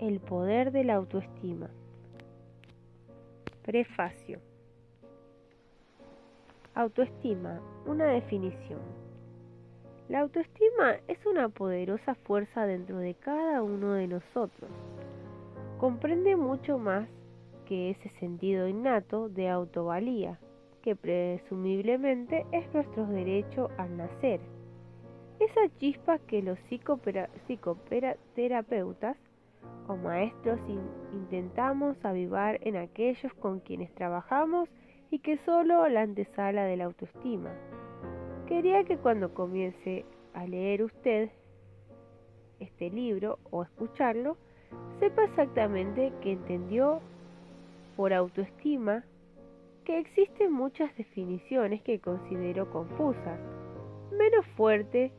El poder de la autoestima. Prefacio. Autoestima, una definición. La autoestima es una poderosa fuerza dentro de cada uno de nosotros. Comprende mucho más que ese sentido innato de autovalía, que presumiblemente es nuestro derecho al nacer. Esa chispa que los psicoterapeutas o maestros intentamos avivar en aquellos con quienes trabajamos y que solo la antesala de la autoestima. Quería que cuando comience a leer usted este libro o escucharlo, sepa exactamente que entendió por autoestima que existen muchas definiciones que considero confusas, menos fuertes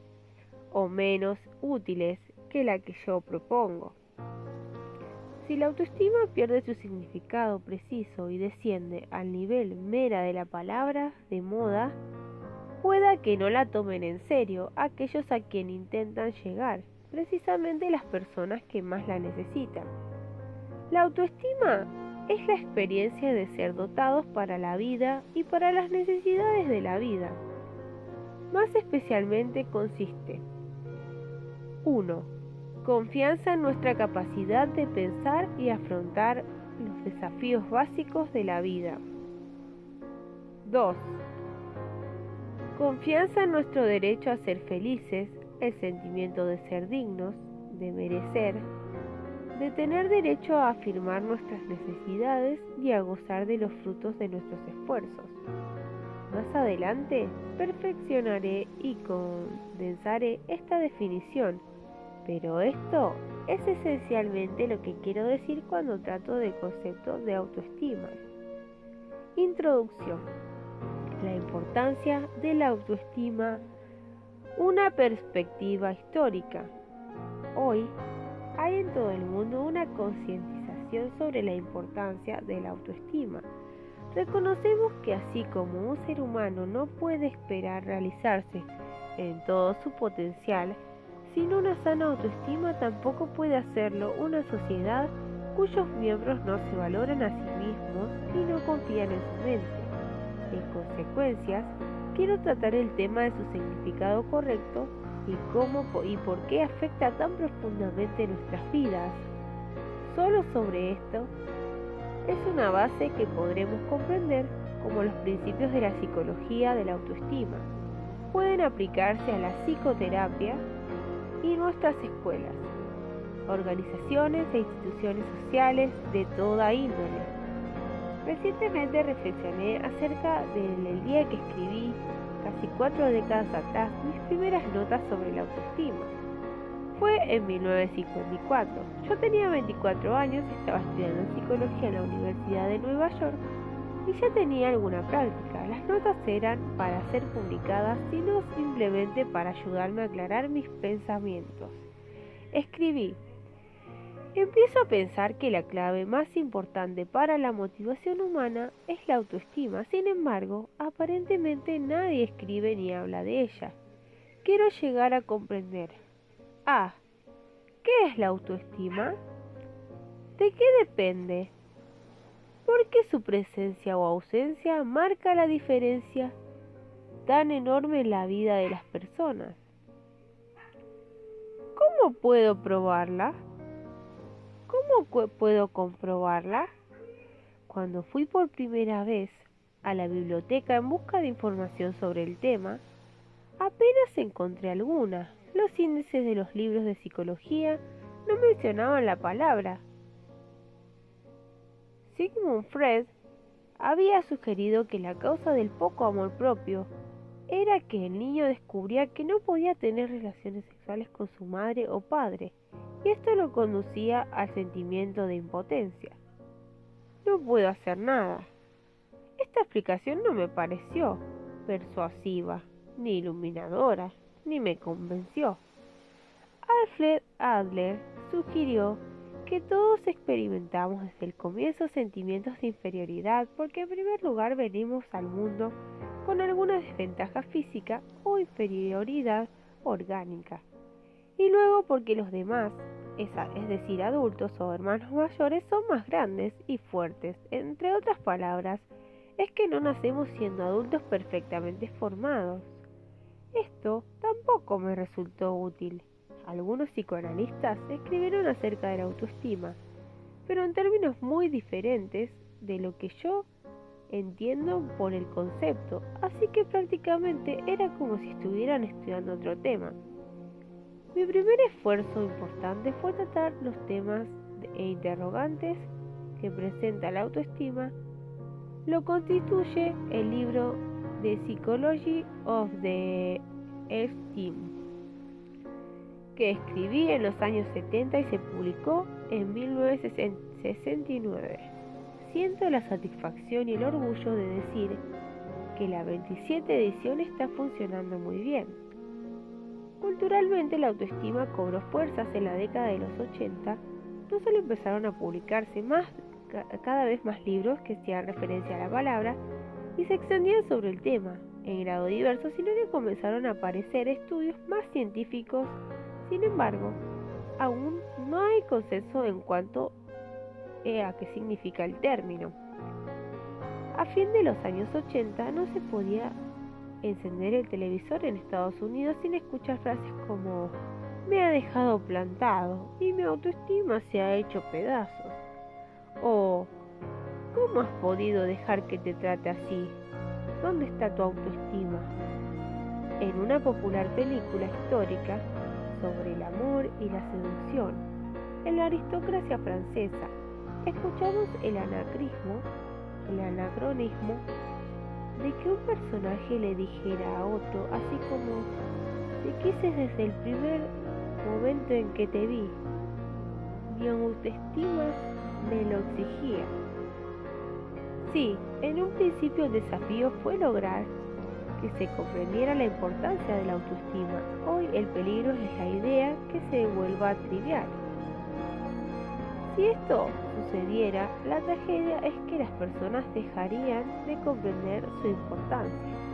o menos útiles que la que yo propongo. Si la autoestima pierde su significado preciso y desciende al nivel mera de la palabra de moda, pueda que no la tomen en serio aquellos a quien intentan llegar, precisamente las personas que más la necesitan. La autoestima es la experiencia de ser dotados para la vida y para las necesidades de la vida. Más especialmente consiste 1 Confianza en nuestra capacidad de pensar y afrontar los desafíos básicos de la vida. 2. Confianza en nuestro derecho a ser felices, el sentimiento de ser dignos, de merecer, de tener derecho a afirmar nuestras necesidades y a gozar de los frutos de nuestros esfuerzos. Más adelante perfeccionaré y condensaré esta definición pero esto es esencialmente lo que quiero decir cuando trato del concepto de autoestima. Introducción. La importancia de la autoestima. Una perspectiva histórica. Hoy hay en todo el mundo una concientización sobre la importancia de la autoestima. Reconocemos que así como un ser humano no puede esperar realizarse en todo su potencial, sin una sana autoestima tampoco puede hacerlo una sociedad cuyos miembros no se valoran a sí mismos y no confían en su mente. En consecuencia, quiero tratar el tema de su significado correcto y cómo y por qué afecta tan profundamente nuestras vidas. Solo sobre esto es una base que podremos comprender como los principios de la psicología de la autoestima. Pueden aplicarse a la psicoterapia y nuestras escuelas, organizaciones e instituciones sociales de toda índole. Recientemente reflexioné acerca del día que escribí, casi cuatro décadas atrás, mis primeras notas sobre la autoestima. Fue en 1954. Yo tenía 24 años, estaba estudiando psicología en la Universidad de Nueva York y ya tenía alguna práctica. Las notas eran para ser publicadas, sino simplemente para ayudarme a aclarar mis pensamientos. Escribí, empiezo a pensar que la clave más importante para la motivación humana es la autoestima. Sin embargo, aparentemente nadie escribe ni habla de ella. Quiero llegar a comprender. Ah, ¿qué es la autoestima? ¿De qué depende? ¿Por qué su presencia o ausencia marca la diferencia tan enorme en la vida de las personas. ¿Cómo puedo probarla? ¿Cómo puedo comprobarla? Cuando fui por primera vez a la biblioteca en busca de información sobre el tema, apenas encontré alguna. Los índices de los libros de psicología no mencionaban la palabra, Sigmund Freud había sugerido que la causa del poco amor propio era que el niño descubría que no podía tener relaciones sexuales con su madre o padre, y esto lo conducía al sentimiento de impotencia. No puedo hacer nada. Esta explicación no me pareció persuasiva, ni iluminadora, ni me convenció. Alfred Adler sugirió que todos experimentamos desde el comienzo sentimientos de inferioridad porque en primer lugar venimos al mundo con alguna desventaja física o inferioridad orgánica y luego porque los demás, es decir, adultos o hermanos mayores, son más grandes y fuertes. Entre otras palabras, es que no nacemos siendo adultos perfectamente formados. Esto tampoco me resultó útil. Algunos psicoanalistas escribieron acerca de la autoestima, pero en términos muy diferentes de lo que yo entiendo por el concepto, así que prácticamente era como si estuvieran estudiando otro tema. Mi primer esfuerzo importante fue tratar los temas e interrogantes que presenta la autoestima. Lo constituye el libro The Psychology of the Esteem, que escribí en los años 70 y se publicó en 1969. Siento la satisfacción y el orgullo de decir que la 27 edición está funcionando muy bien. Culturalmente la autoestima cobró fuerzas en la década de los 80, no solo empezaron a publicarse más, cada vez más libros que hacían referencia a la palabra y se extendían sobre el tema en grado diverso, sino que comenzaron a aparecer estudios más científicos. Sin embargo, aún no hay consenso en cuanto a qué significa el término. A fin de los años 80 no se podía encender el televisor en Estados Unidos sin escuchar frases como me ha dejado plantado y mi autoestima se ha hecho pedazos. O ¿cómo has podido dejar que te trate así? ¿Dónde está tu autoestima? En una popular película histórica sobre el amor y la seducción, en la aristocracia francesa, escuchamos el anacrismo, el anacronismo de que un personaje le dijera a otro, así como, te quise desde el primer momento en que te vi, mi autoestima me lo exigía. Sí, en un principio el desafío fue lograr que se comprendiera la importancia de la autoestima. Hoy el peligro es la idea que se vuelva trivial. Si esto sucediera, la tragedia es que las personas dejarían de comprender su importancia.